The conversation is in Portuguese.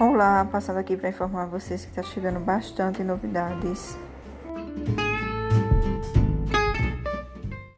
Olá, passando aqui para informar vocês que está chegando bastante novidades.